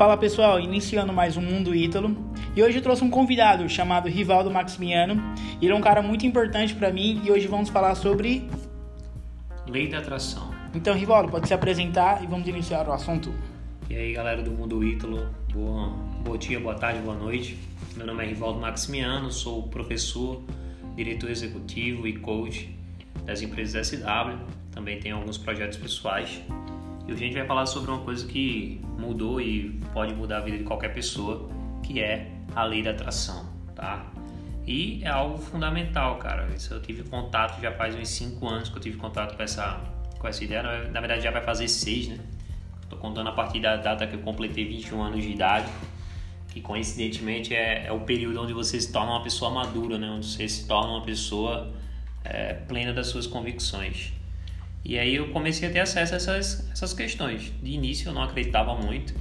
Fala pessoal, iniciando mais um Mundo Ítalo. E hoje eu trouxe um convidado chamado Rivaldo Maximiano. Ele é um cara muito importante para mim e hoje vamos falar sobre Lei da atração. Então, Rivaldo, pode se apresentar e vamos iniciar o assunto. E aí, galera do Mundo Ítalo, boa, bom dia, boa tarde, boa noite. Meu nome é Rivaldo Maximiano, sou professor, diretor executivo e coach das empresas SW. Também tenho alguns projetos pessoais. E hoje a gente vai falar sobre uma coisa que mudou e pode mudar a vida de qualquer pessoa, que é a lei da atração, tá? E é algo fundamental, cara. Isso eu tive contato já faz uns 5 anos que eu tive contato com essa, com essa ideia. Na verdade, já vai fazer 6, né? Tô contando a partir da data que eu completei 21 anos de idade, que coincidentemente é, é o período onde você se torna uma pessoa madura, né? Onde você se torna uma pessoa é, plena das suas convicções. E aí eu comecei a ter acesso a essas, essas questões. De início eu não acreditava muito,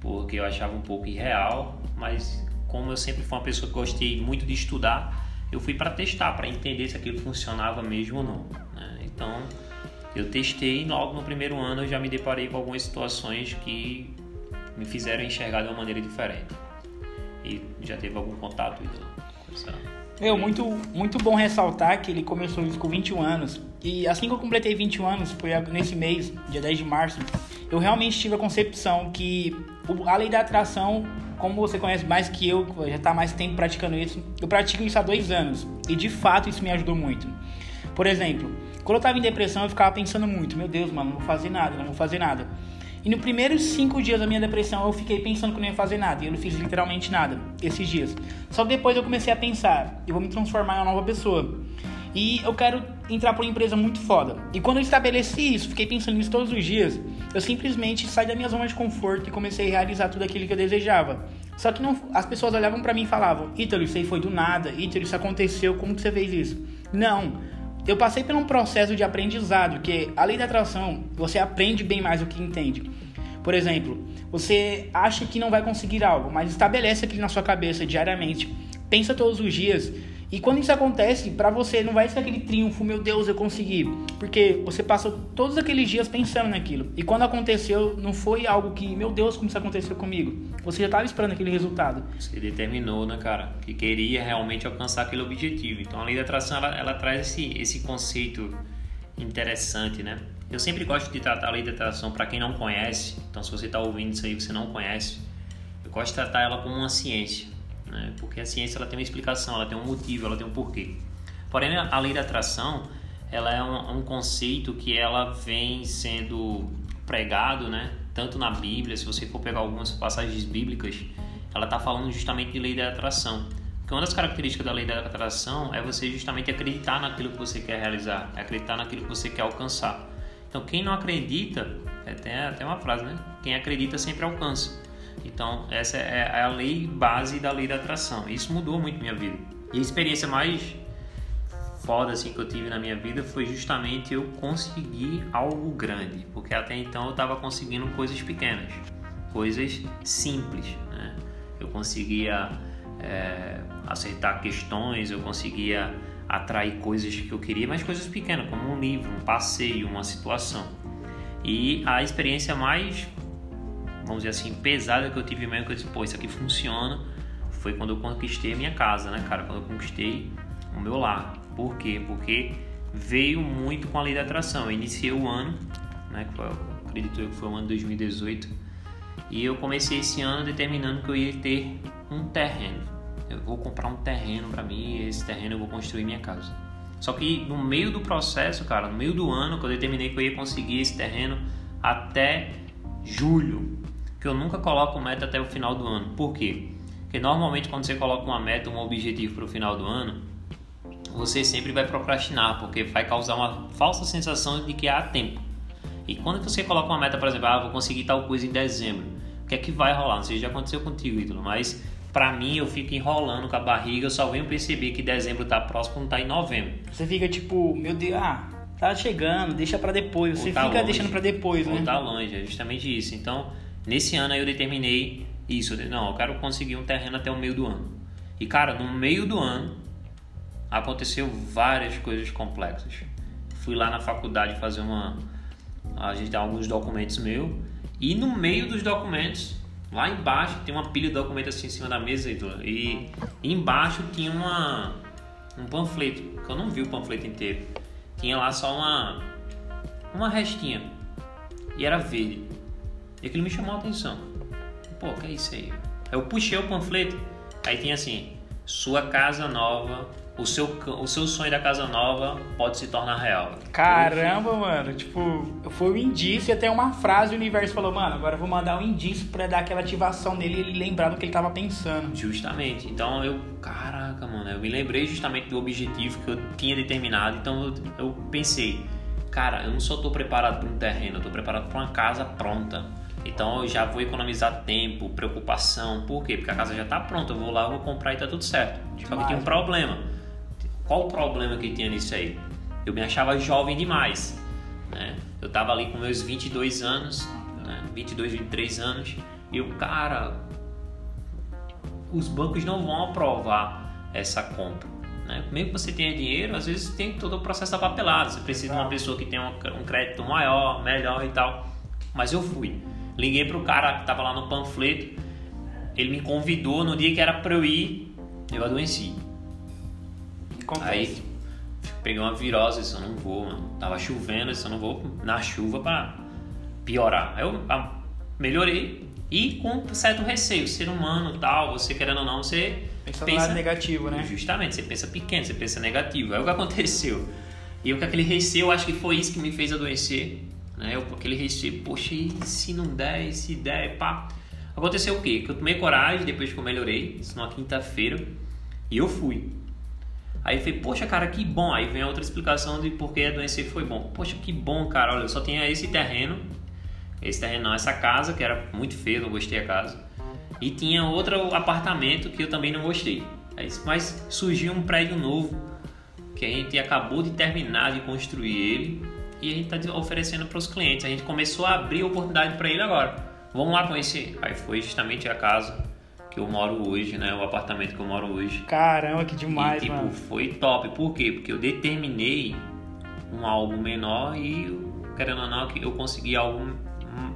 porque eu achava um pouco irreal, mas como eu sempre fui uma pessoa que gostei muito de estudar, eu fui para testar, para entender se aquilo funcionava mesmo ou não. Né? Então eu testei e logo no primeiro ano eu já me deparei com algumas situações que me fizeram enxergar de uma maneira diferente. E já teve algum contato com essa meu, muito, muito bom ressaltar que ele começou isso com 21 anos. E assim que eu completei 21 anos, foi nesse mês, dia 10 de março, eu realmente tive a concepção que a lei da atração, como você conhece mais que eu, já está mais tempo praticando isso, eu pratico isso há dois anos. E de fato isso me ajudou muito. Por exemplo, quando eu estava em depressão, eu ficava pensando muito: meu Deus, mano, não vou fazer nada, não vou fazer nada. E nos primeiros cinco dias da minha depressão eu fiquei pensando que não ia fazer nada. E eu não fiz literalmente nada esses dias. Só depois eu comecei a pensar, eu vou me transformar em uma nova pessoa. E eu quero entrar para uma empresa muito foda. E quando eu estabeleci isso, fiquei pensando nisso todos os dias, eu simplesmente saí da minha zona de conforto e comecei a realizar tudo aquilo que eu desejava. Só que não, as pessoas olhavam para mim e falavam: Ítalo, isso aí foi do nada. Ítalo, isso aconteceu, como que você fez isso? Não eu passei por um processo de aprendizado, que a lei da atração, você aprende bem mais do que entende. Por exemplo, você acha que não vai conseguir algo, mas estabelece aquilo na sua cabeça diariamente. Pensa todos os dias e quando isso acontece, para você não vai ser aquele triunfo, meu Deus, eu consegui, porque você passou todos aqueles dias pensando naquilo. E quando aconteceu, não foi algo que, meu Deus, como isso aconteceu comigo. Você já estava esperando aquele resultado. Você determinou, né, cara, que queria realmente alcançar aquele objetivo. Então a lei da atração ela, ela traz esse, esse conceito interessante, né? Eu sempre gosto de tratar a lei da atração para quem não conhece. Então se você está ouvindo isso aí você não conhece, eu gosto de tratar ela como uma ciência né? porque a ciência ela tem uma explicação, ela tem um motivo, ela tem um porquê. Porém, a lei da atração ela é um, um conceito que ela vem sendo pregado, né? tanto na Bíblia, se você for pegar algumas passagens bíblicas, ela está falando justamente de lei da atração. Porque uma das características da lei da atração é você justamente acreditar naquilo que você quer realizar, é acreditar naquilo que você quer alcançar. Então, quem não acredita, é tem até uma frase, né? Quem acredita sempre alcança. Então, essa é a lei base da lei da atração. Isso mudou muito minha vida. E a experiência mais foda assim que eu tive na minha vida foi justamente eu conseguir algo grande, porque até então eu estava conseguindo coisas pequenas, coisas simples, né? Eu conseguia é, acertar questões, eu conseguia atrair coisas que eu queria, mas coisas pequenas, como um livro, um passeio, uma situação. E a experiência mais vamos dizer assim, pesada que eu tive mesmo, que eu disse, pô, isso aqui funciona, foi quando eu conquistei a minha casa, né, cara? Quando eu conquistei o meu lar. Por quê? Porque veio muito com a lei da atração. Eu iniciei o ano, né, que foi, acredito eu que foi o ano de 2018, e eu comecei esse ano determinando que eu ia ter um terreno. Eu vou comprar um terreno para mim e esse terreno eu vou construir minha casa. Só que no meio do processo, cara, no meio do ano, que eu determinei que eu ia conseguir esse terreno até julho, que eu nunca coloco meta até o final do ano. Por quê? Porque normalmente quando você coloca uma meta, um objetivo para o final do ano, você sempre vai procrastinar, porque vai causar uma falsa sensação de que há tempo. E quando você coloca uma meta, por exemplo, ah, vou conseguir tal coisa em dezembro, o que é que vai rolar? Não sei se já aconteceu contigo, Ítalo, mas para mim eu fico enrolando com a barriga, eu só venho perceber que dezembro tá próximo quando tá em novembro. Você fica tipo, meu Deus, ah, tá chegando, deixa para depois. Você tá fica longe, deixando para depois, ou né? tá longe, é justamente isso. Então, Nesse ano aí eu determinei isso. Não, eu quero conseguir um terreno até o meio do ano. E cara, no meio do ano aconteceu várias coisas complexas. Fui lá na faculdade fazer uma. A gente alguns documentos meus. E no meio dos documentos Lá embaixo tem uma pilha de documentos assim em cima da mesa, e embaixo tinha uma, um panfleto, que eu não vi o panfleto inteiro. Tinha lá só uma, uma restinha, e era verde. E aquilo me chamou a atenção. Pô, que é isso aí? Eu puxei o panfleto, aí tinha assim, sua casa nova o seu, o seu sonho da casa nova pode se tornar real. Caramba, mano. Tipo, foi um indício e até uma frase o universo falou, mano, agora eu vou mandar um indício para dar aquela ativação nele e ele lembrar do que ele tava pensando. Justamente. Então eu, caraca, mano, eu me lembrei justamente do objetivo que eu tinha determinado. Então eu, eu pensei, cara, eu não só tô preparado para um terreno, eu tô preparado para uma casa pronta. Então eu já vou economizar tempo, preocupação. Por quê? Porque a casa já está pronta, eu vou lá, vou comprar e tá tudo certo. Só que tem um problema qual o problema que tinha nisso aí? Eu me achava jovem demais. Né? Eu tava ali com meus 22 anos, né? 22, 23 anos, e o cara, os bancos não vão aprovar essa compra. Né? Mesmo que você tenha dinheiro, às vezes tem todo o processo da papelada. Você precisa de uma pessoa que tenha um crédito maior, melhor e tal. Mas eu fui. Liguei pro cara que estava lá no panfleto. Ele me convidou no dia que era para eu ir. Eu adoeci. Acontece. Aí peguei uma virose, isso eu não vou, mano. Tava chovendo, isso eu não vou na chuva para piorar. Aí eu ah, melhorei e com certo receio, ser humano tal, você querendo ou não, você pensa, pensa lado negativo, né? Justamente, você pensa pequeno, você pensa negativo. Aí o que aconteceu? E eu com aquele receio, eu acho que foi isso que me fez adoecer, né? Aquele receio, poxa, e se não der, se der, pá. Aconteceu o quê? Que eu tomei coragem depois que eu melhorei, isso numa quinta-feira, e eu fui. Aí eu falei, poxa, cara, que bom. Aí vem outra explicação de por que a doença foi bom. Poxa, que bom, cara. Olha, eu só tinha esse terreno. Esse terreno não, essa casa, que era muito feia, não gostei da casa. E tinha outro apartamento que eu também não gostei. Mas surgiu um prédio novo que a gente acabou de terminar de construir ele e a gente está oferecendo para os clientes. A gente começou a abrir oportunidade para ele agora. Vamos lá conhecer. Aí foi justamente a casa que eu moro hoje, né? O apartamento que eu moro hoje. Caramba, que demais, e, tipo, mano. foi top. Por quê? Porque eu determinei um algo menor e, querendo ou não, eu consegui algo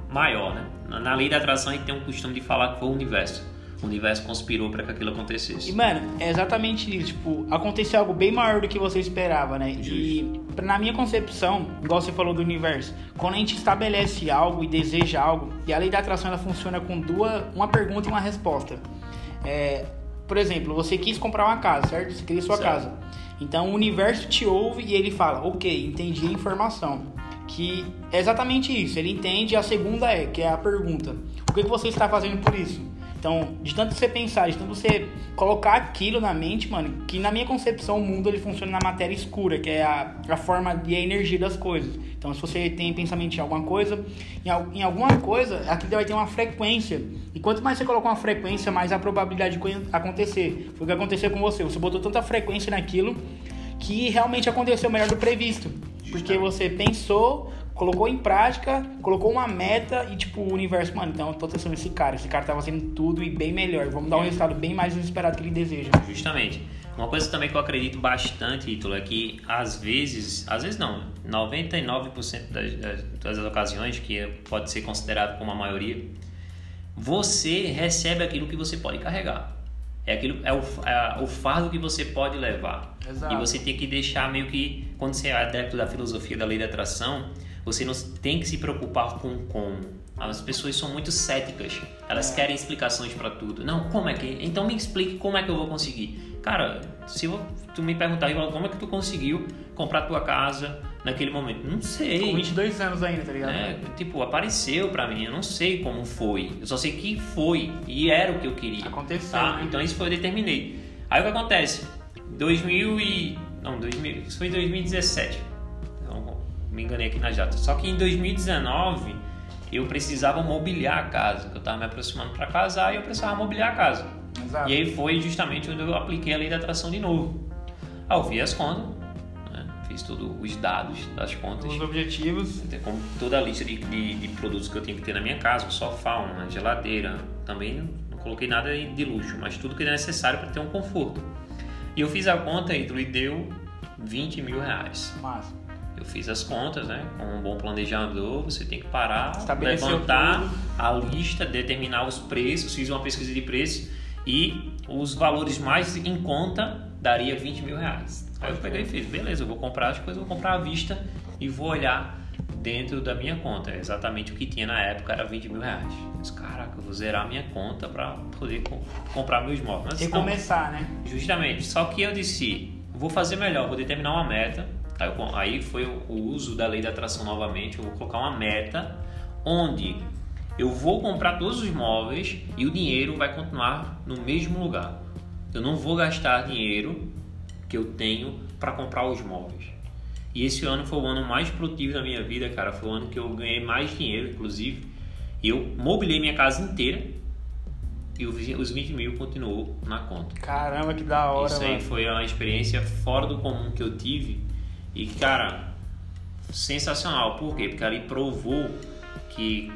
maior, né? Na lei da atração a gente tem um costume de falar que foi o universo. O universo conspirou para que aquilo acontecesse. E, mano, é exatamente isso. Tipo, aconteceu algo bem maior do que você esperava, né? Justo. E, na minha concepção, igual você falou do universo, quando a gente estabelece algo e deseja algo, e a lei da atração ela funciona com duas, uma pergunta e uma resposta. É, por exemplo, você quis comprar uma casa, certo? Você queria sua certo. casa. Então, o universo te ouve e ele fala: Ok, entendi a informação. Que é exatamente isso. Ele entende. A segunda é, que é a pergunta: O que você está fazendo por isso? Então, de tanto você pensar, de tanto você colocar aquilo na mente, mano, que na minha concepção o mundo ele funciona na matéria escura, que é a, a forma e a energia das coisas. Então, se você tem pensamento em alguma coisa, em, em alguma coisa, aquilo vai ter uma frequência. E quanto mais você coloca uma frequência, mais a probabilidade de acontecer. Foi o que aconteceu com você. Você botou tanta frequência naquilo que realmente aconteceu melhor do previsto. Porque você pensou, colocou em prática, colocou uma meta e, tipo, o universo, mano, então eu tô testando esse cara. Esse cara tá fazendo tudo e bem melhor. Vamos dar um resultado bem mais inesperado que ele deseja. Justamente. Uma coisa também que eu acredito bastante, Ítalo, é que às vezes, às vezes não, 99% das, das, das ocasiões, que pode ser considerado como a maioria, você recebe aquilo que você pode carregar. É, aquilo, é, o, é o fardo que você pode levar. Exato. E você tem que deixar meio que, quando você é adepto da filosofia da lei da atração, você não tem que se preocupar com como. As pessoas são muito céticas. Elas é. querem explicações para tudo. Não, como é que? Então me explique como é que eu vou conseguir. Cara, se eu, tu me perguntar como é que tu conseguiu comprar tua casa naquele momento, não sei. Com 22 anos ainda, tá ligado? É, tipo, apareceu para mim. Eu não sei como foi. Eu só sei que foi e era o que eu queria. Aconteceu. Tá? Né? Então isso foi eu determinei. Aí o que acontece? 2000 e não, 2000, isso foi 2017 me enganei aqui na data. Só que em 2019 eu precisava mobiliar a casa, que eu estava me aproximando para casar e eu precisava mobiliar a casa. Exato. E aí foi justamente onde eu apliquei a lei da atração de novo. Aí eu vi as contas, né? fiz todos os dados das contas. Os objetivos. Como toda a lista de, de, de, produtos que eu tinha que ter na minha casa, um sofá, uma geladeira. Também não coloquei nada de luxo, mas tudo que é necessário para ter um conforto. E eu fiz a conta e deu 20 mil reais. Massa. Eu fiz as contas, né? Com um bom planejador, você tem que parar, levantar tudo. a lista, determinar os preços, fiz uma pesquisa de preço e os valores mais em conta daria 20 mil reais. Aí eu peguei e fiz, beleza, eu vou comprar as coisas, vou comprar à vista e vou olhar dentro da minha conta. Exatamente o que tinha na época era 20 mil reais. Disse, caraca, eu vou zerar a minha conta para poder co- comprar meus móveis. Mas, não, Recomeçar, né? Justamente. Só que eu disse, vou fazer melhor, vou determinar uma meta. Aí, eu- aí foi o o uso da lei da atração novamente. Eu vou colocar uma meta onde eu vou comprar todos os móveis e o dinheiro vai continuar no mesmo lugar. Eu não vou gastar dinheiro que eu tenho para comprar os móveis. E esse ano foi o ano mais produtivo da minha vida, cara. Foi o ano que eu ganhei mais dinheiro, inclusive. Eu mobilei minha casa inteira e os os 20 mil continuou na conta. Caramba, que da hora, Isso aí mano. foi uma experiência fora do comum que eu tive. E, cara, sensacional. Por quê? Porque ali provou que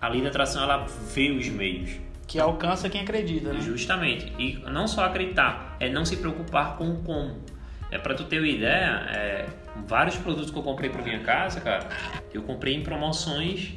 a lei da atração ela vê os meios. Que alcança quem acredita, né? Justamente. E não só acreditar, é não se preocupar com o como. É para tu ter uma ideia, é, vários produtos que eu comprei para minha casa, cara, eu comprei em promoções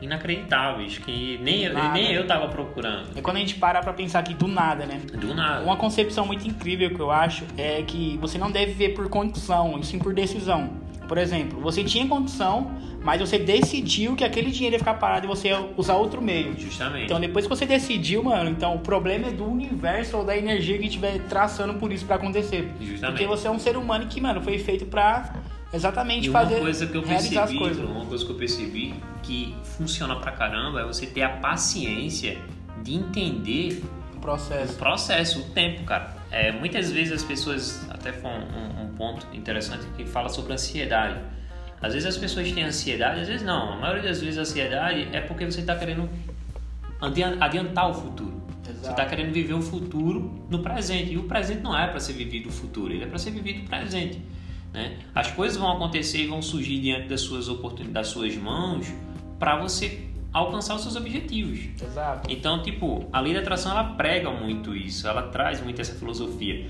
inacreditáveis que nem eu, nem eu tava procurando. É quando a gente para pra pensar aqui do nada, né? Do nada. Uma concepção muito incrível que eu acho é que você não deve viver por condição, e sim por decisão. Por exemplo, você tinha condição, mas você decidiu que aquele dinheiro ia ficar parado e você ia usar outro meio. Justamente. Então, depois que você decidiu, mano, então o problema é do universo ou da energia que estiver traçando por isso pra acontecer. Justamente. Porque você é um ser humano que, mano, foi feito pra exatamente E uma fazer coisa que eu percebi, uma coisa que eu percebi que funciona pra caramba é você ter a paciência de entender O o processo. processo, o tempo, cara. É, muitas vezes as pessoas, até foi um, um- ponto interessante que fala sobre ansiedade. Às vezes as pessoas têm ansiedade, às vezes não. A maioria das vezes a ansiedade é porque você está querendo adian- adiantar o futuro. Você Exato. está querendo viver o futuro no presente. E o presente não é para ser vivido o futuro, ele é para ser vivido o presente. Né? As coisas vão acontecer e vão surgir diante das suas oportunidades, das suas mãos, para você alcançar os seus objetivos. Exato. Então, tipo, a lei da atração ela prega muito isso, ela traz muito essa filosofia.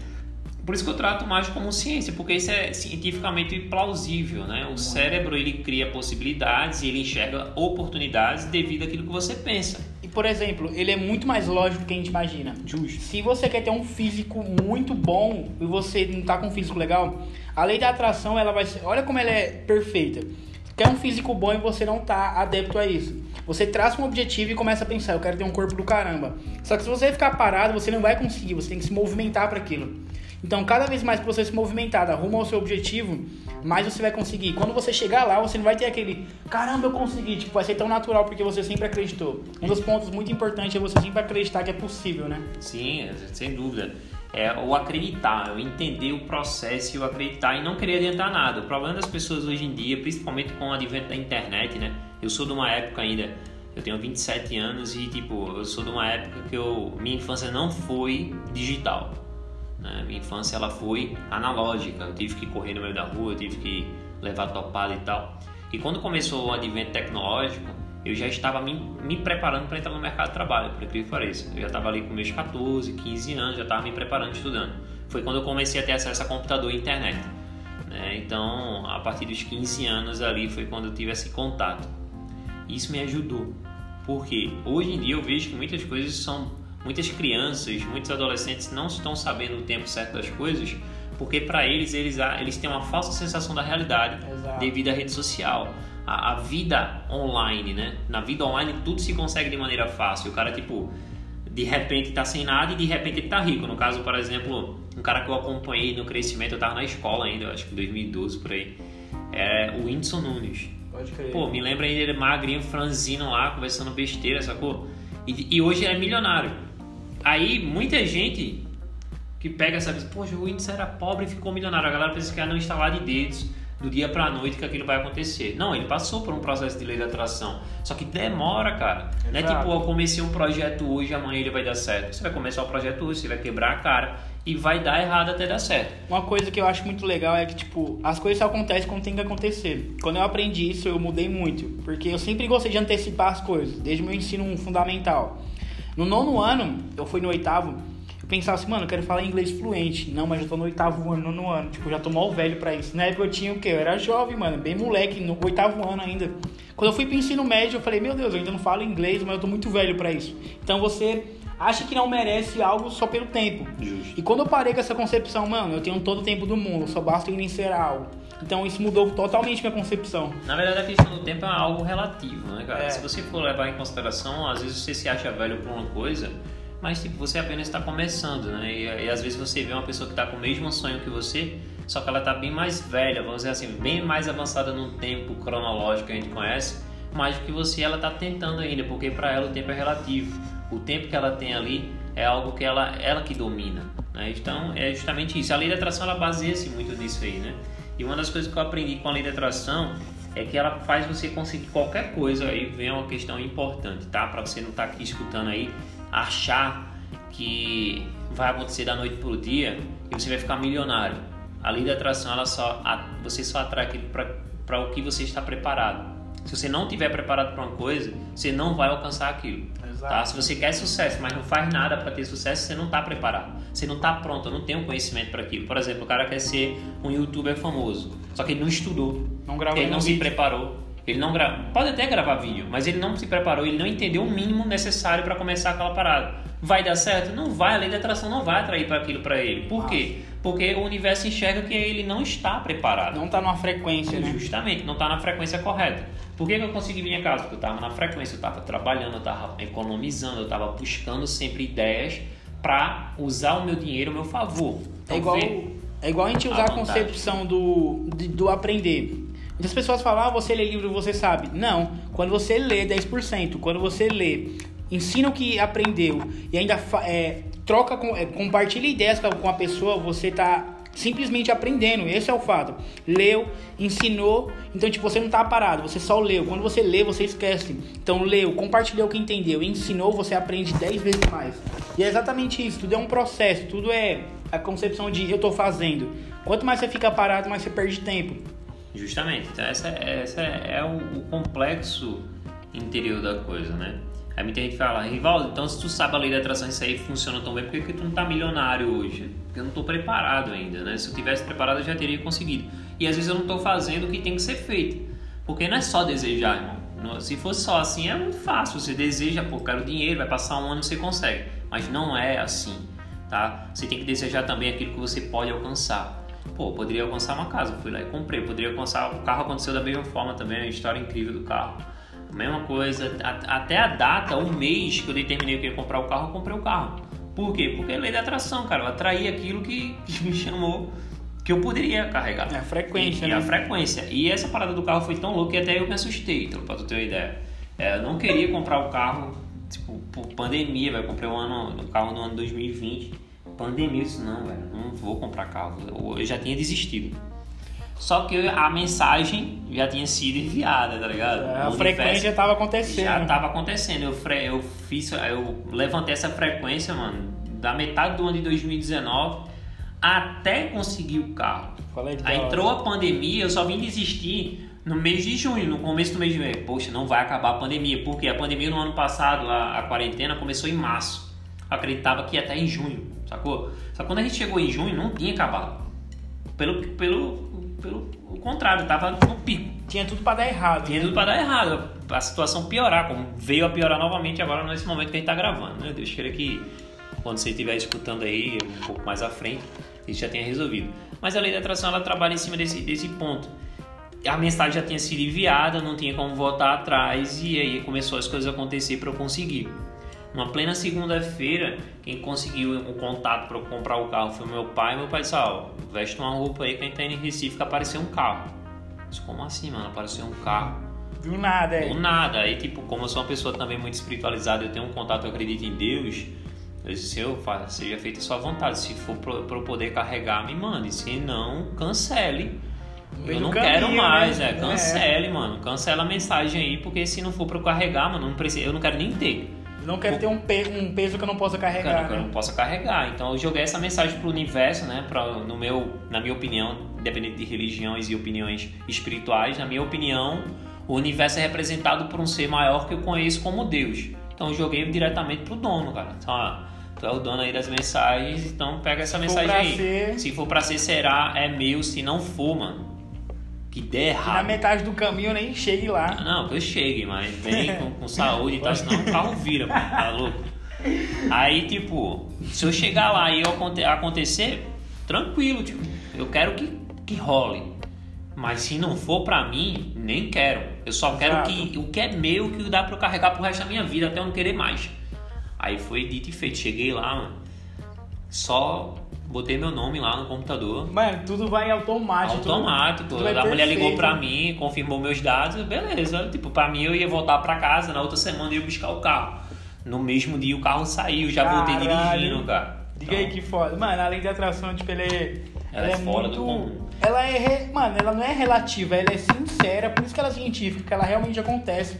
Por isso que eu trato mais como ciência, porque isso é cientificamente plausível, né? O cérebro ele cria possibilidades e ele enxerga oportunidades devido àquilo que você pensa. E, por exemplo, ele é muito mais lógico do que a gente imagina. Justo. Se você quer ter um físico muito bom e você não tá com um físico legal, a lei da atração, ela vai ser. Olha como ela é perfeita. Quer um físico bom e você não tá adepto a isso. Você traça um objetivo e começa a pensar, eu quero ter um corpo do caramba. Só que se você ficar parado, você não vai conseguir, você tem que se movimentar para aquilo. Então, cada vez mais que você se movimentar rumo ao seu objetivo, mais você vai conseguir. Quando você chegar lá, você não vai ter aquele, caramba, eu consegui, tipo, vai ser tão natural porque você sempre acreditou. Um dos pontos muito importantes é você sempre acreditar que é possível, né? Sim, sem dúvida. É o acreditar, é o entender o processo e o acreditar e não querer adiantar nada. O problema das pessoas hoje em dia, principalmente com o advento da internet, né? Eu sou de uma época ainda, eu tenho 27 anos e tipo, eu sou de uma época que eu, minha infância não foi digital. Né? Minha infância ela foi analógica. Eu tive que correr no meio da rua, eu tive que levar topada e tal. E quando começou o advento tecnológico, eu já estava me, me preparando para entrar no mercado de trabalho, por incrível que pareça. Eu já estava ali com meus 14, 15 anos, já estava me preparando, estudando. Foi quando eu comecei a ter acesso a computador e internet. né? Então, a partir dos 15 anos ali foi quando eu tive esse contato. Isso me ajudou, porque hoje em dia eu vejo que muitas coisas são muitas crianças, muitos adolescentes não estão sabendo o tempo certo das coisas, porque para eles eles eles têm uma falsa sensação da realidade Exato. devido à rede social. A, a vida online, né? Na vida online tudo se consegue de maneira fácil. O cara tipo de repente tá sem nada e de repente ele tá rico. No caso, por exemplo, um cara que eu acompanhei no crescimento, eu tava na escola ainda, acho que 2012 por aí. É o Whindersson Nunes. Pode crer. Pô, me lembra ainda ele magrinho, franzino lá, conversando besteira, sacou? E, e hoje ele é milionário. Aí muita gente que pega essa vez, poxa, o índice era pobre e ficou milionário. A galera pensa que é não instalar de dedos do dia pra noite que aquilo vai acontecer. Não, ele passou por um processo de lei da atração. Só que demora, cara. Não é Exato. tipo, eu comecei um projeto hoje, amanhã ele vai dar certo. Você vai começar o projeto hoje, você vai quebrar a cara e vai dar errado até dar certo. Uma coisa que eu acho muito legal é que, tipo, as coisas só acontecem quando tem que acontecer. Quando eu aprendi isso, eu mudei muito. Porque eu sempre gostei de antecipar as coisas, desde o meu ensino fundamental. No nono ano, eu fui no oitavo, eu pensava assim, mano, eu quero falar inglês fluente. Não, mas eu tô no oitavo ano, no ano. Tipo, já tô mal velho pra isso. Na época eu tinha o quê? Eu era jovem, mano, bem moleque, no oitavo ano ainda. Quando eu fui pro ensino médio, eu falei, meu Deus, eu ainda não falo inglês, mas eu tô muito velho pra isso. Então você acha que não merece algo só pelo tempo. Justo. E quando eu parei com essa concepção, mano, eu tenho todo o tempo do mundo, só basta iniciar algo. Então isso mudou totalmente minha concepção. Na verdade, a questão do tempo é algo relativo, né, cara? É. Se você for levar em consideração, às vezes você se acha velho por uma coisa, mas tipo, você apenas está começando, né? E, e às vezes você vê uma pessoa que está com o mesmo sonho que você, só que ela está bem mais velha, vamos dizer assim, bem mais avançada no tempo cronológico que a gente conhece, mais do que você, ela está tentando ainda, porque para ela o tempo é relativo. O tempo que ela tem ali é algo que ela, ela que domina, né? Então é justamente isso. A lei da atração ela baseia-se muito nisso aí, né? E uma das coisas que eu aprendi com a lei da atração é que ela faz você conseguir qualquer coisa. Aí vem uma questão importante, tá? Para você não estar aqui escutando aí, achar que vai acontecer da noite pro dia e você vai ficar milionário. A lei da atração, ela só você só atrai aquilo para o que você está preparado. Se você não estiver preparado para uma coisa, você não vai alcançar aquilo. Exato. Tá? Se você quer sucesso, mas não faz nada para ter sucesso, você não está preparado. Você não está pronto, não tem o conhecimento para aquilo. Por exemplo, o cara quer ser um youtuber famoso, só que ele não estudou, Não gravou ele não se vídeo. preparou, ele não pode até gravar vídeo, mas ele não se preparou, ele não entendeu o mínimo necessário para começar aquela parada. Vai dar certo? Não vai, a lei da atração não vai atrair para aquilo para ele. Por quê? Porque o universo enxerga que ele não está preparado. Não tá numa frequência, né? Justamente, não está na frequência correta. Por que, que eu consegui vir a casa? Porque eu estava na frequência, eu estava trabalhando, eu estava economizando, eu estava buscando sempre ideias para usar o meu dinheiro a meu favor. Então, É igual, é igual a gente usar a vontade. concepção do, do aprender. Muitas pessoas falam, ah, você lê livro, você sabe. Não, quando você lê 10%, quando você lê, ensina o que aprendeu e ainda é, troca, com, é, compartilha ideias com a, pessoa, você tá simplesmente aprendendo. Esse é o fato. Leu, ensinou, então tipo, você não tá parado, você só leu. Quando você lê, você esquece. Então leu, compartilhou o que entendeu, ensinou, você aprende 10 vezes mais. E é exatamente isso, tudo é um processo, tudo é a concepção de eu tô fazendo. Quanto mais você fica parado, mais você perde tempo. Justamente, então essa, essa é o, o complexo interior da coisa, né? Aí muita gente fala, Rivaldo, então se tu sabe a lei da atração isso aí funciona tão bem, por que, tu não tá milionário hoje? Porque eu não tô preparado ainda, né? Se eu tivesse preparado eu já teria conseguido. E às vezes eu não tô fazendo o que tem que ser feito. Porque não é só desejar, irmão. Se fosse só assim é muito fácil. Você deseja, pô, quero dinheiro, vai passar um ano e você consegue. Mas não é assim, tá? Você tem que desejar também aquilo que você pode alcançar. Pô, poderia alcançar uma casa, fui lá e comprei. Poderia alcançar. O carro aconteceu da mesma forma também, é uma história incrível do carro. Mesma coisa, a- até a data, o mês que eu determinei que eu ia comprar o carro, eu comprei o carro. Por quê? Porque é lei da atração, cara. Eu atraí aquilo que, que me chamou, que eu poderia carregar. É a frequência, e, né? E a frequência. E essa parada do carro foi tão louca que até eu me assustei, então, pra tu ter uma ideia. É, eu não queria comprar o carro, tipo, por pandemia, velho. Comprei um, ano, um carro no ano 2020. Pandemia, disse, não, velho, não vou comprar carro. Eu já tinha desistido. Só que a mensagem já tinha sido enviada, tá ligado? A O frequência já tava acontecendo. Já tava acontecendo. Eu, fre... eu fiz, eu levantei essa frequência, mano, da metade do ano de 2019 até conseguir o carro. Que Aí entrou a pandemia, eu só vim desistir no mês de junho, no começo do mês de junho. Poxa, não vai acabar a pandemia, porque a pandemia no ano passado, a, a quarentena, começou em março. Eu acreditava que ia até em junho, sacou? Só que quando a gente chegou em junho, não tinha acabado. Pelo, pelo, pelo o contrário, tava no pico. Tinha tudo pra dar errado. Tinha tudo pra dar errado, a situação piorar, como veio a piorar novamente agora nesse momento que a gente tá gravando, né? Deus queira que quando você estiver escutando aí um pouco mais à frente, isso já tenha resolvido. Mas a lei da atração ela trabalha em cima desse, desse ponto. A mensagem já tinha sido enviada, não tinha como voltar atrás e aí começou as coisas a acontecer para eu conseguir. Uma plena segunda-feira, quem conseguiu o contato para eu comprar o carro foi meu pai. Meu pai disse: Ó, veste uma roupa aí que a gente tá indo em Recife que apareceu um carro. Eu disse, como assim, mano? Apareceu um carro. Viu nada, é. Do nada. Aí, tipo, como eu sou uma pessoa também muito espiritualizada, eu tenho um contato, eu acredito em Deus. Eu disse, fa- seja feita a sua vontade. Se for pra pra eu poder carregar, me mande. Se não, cancele. Eu não caminho, quero mais, né? é. Cancele, mano. Cancela a mensagem aí, porque se não for pra eu carregar, mano, não precisa, eu não quero nem ter. Não quero ter um, pe- um peso que eu não possa Cara, carregar. que eu né? não possa carregar. Então eu joguei essa mensagem pro universo, né? Pra, no meu, na minha opinião, independente de religiões e opiniões espirituais, na minha opinião, o universo é representado por um ser maior que eu conheço como Deus. Então eu joguei diretamente pro dono, cara. Então, ó, Tu é o dono aí das mensagens, então pega essa Se mensagem aí. ser- Se for pra ser, será, é meu. Se não for, mano, que der Que na errado. metade do caminho eu nem chegue lá. Não, que eu chegue, mas vem com, com saúde e tal, senão o carro vira, pô, tá louco? Aí, tipo, se eu chegar lá e aconte- acontecer, tranquilo, tipo, eu quero que, que role. Mas se não for pra mim, nem quero. Eu só quero Exato. que o que é meu, que dá pra eu carregar pro resto da minha vida, até eu não querer mais. Aí foi dito e feito. Cheguei lá, mano. Só botei meu nome lá no computador. Mano, tudo vai automático. tudo- Automático. tudo a mulher ligou perfeito. pra mim, confirmou meus dados, beleza. Tipo, pra mim eu ia voltar pra casa, na outra semana eu ia buscar o carro. No mesmo dia o carro saiu, já voltei Caralho. dirigindo, cara. Diga aí Então, que foda. Mano, além da atração, tipo, ela é. Ela é fora do comum. Ela é. re- Mano, ela não é relativa, ela é sincera, por isso que ela é científica, porque ela realmente acontece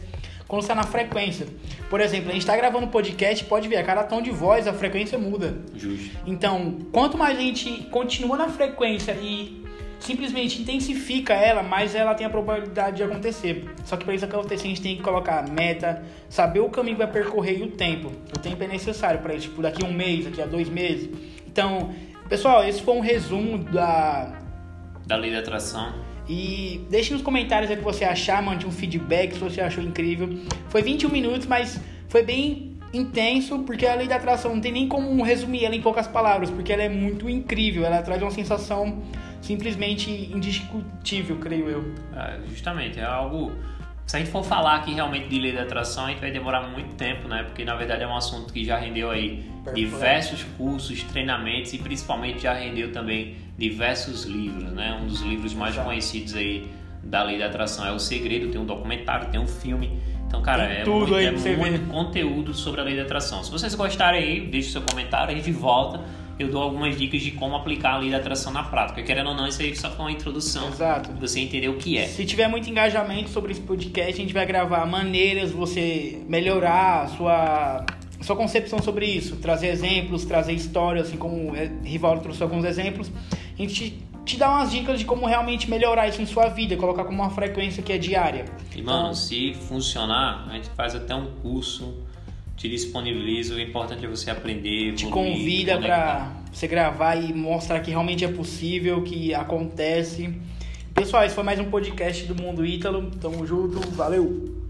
quando você tá na frequência. Por exemplo, a gente tá gravando podcast, pode ver, a cada tom de voz a frequência muda. Justo. Então, quanto mais a gente continua na frequência e simplesmente intensifica ela, mais ela tem a probabilidade de acontecer. Só que para isso acontecer, a gente tem que colocar meta, saber o caminho que vai percorrer e o tempo. O tempo é necessário para isso, tipo, daqui a um mês, daqui a dois meses. Então, pessoal, esse foi um resumo da. Da lei da atração. E deixe nos comentários o que você achar, mande um feedback se você achou incrível. Foi 21 minutos, mas foi bem intenso, porque a lei da atração não tem nem como resumir ela em poucas palavras, porque ela é muito incrível, ela traz uma sensação simplesmente indiscutível, creio eu. É, justamente, é algo. Se a gente for falar aqui realmente de lei da atração, a gente vai demorar muito tempo, né? Porque na verdade é um assunto que já rendeu aí Perfeito. diversos cursos, treinamentos e principalmente já rendeu também diversos livros, né? Um dos livros mais Exato. conhecidos aí da lei da atração é O Segredo, tem um documentário, tem um filme. Então, cara, Tem é muito, é muito conteúdo sobre a lei da atração. Se vocês gostarem aí, deixe seu comentário, a gente volta. Eu dou algumas dicas de como aplicar a lei da atração na prática. Querendo ou não, isso aí só foi uma introdução Exato. pra você entender o que é. Se tiver muito engajamento sobre esse podcast, a gente vai gravar maneiras você melhorar a sua, sua concepção sobre isso. Trazer exemplos, trazer histórias, assim como o Rivaldo trouxe alguns exemplos. A gente te dá umas dicas de como realmente melhorar isso em sua vida, colocar como uma frequência que é diária. E, mano, se funcionar, a gente faz até um curso, te disponibiliza. O importante é você aprender. Te evoluir, convida pra você gravar e mostrar que realmente é possível, que acontece. Pessoal, esse foi mais um podcast do Mundo Ítalo. Tamo junto, valeu!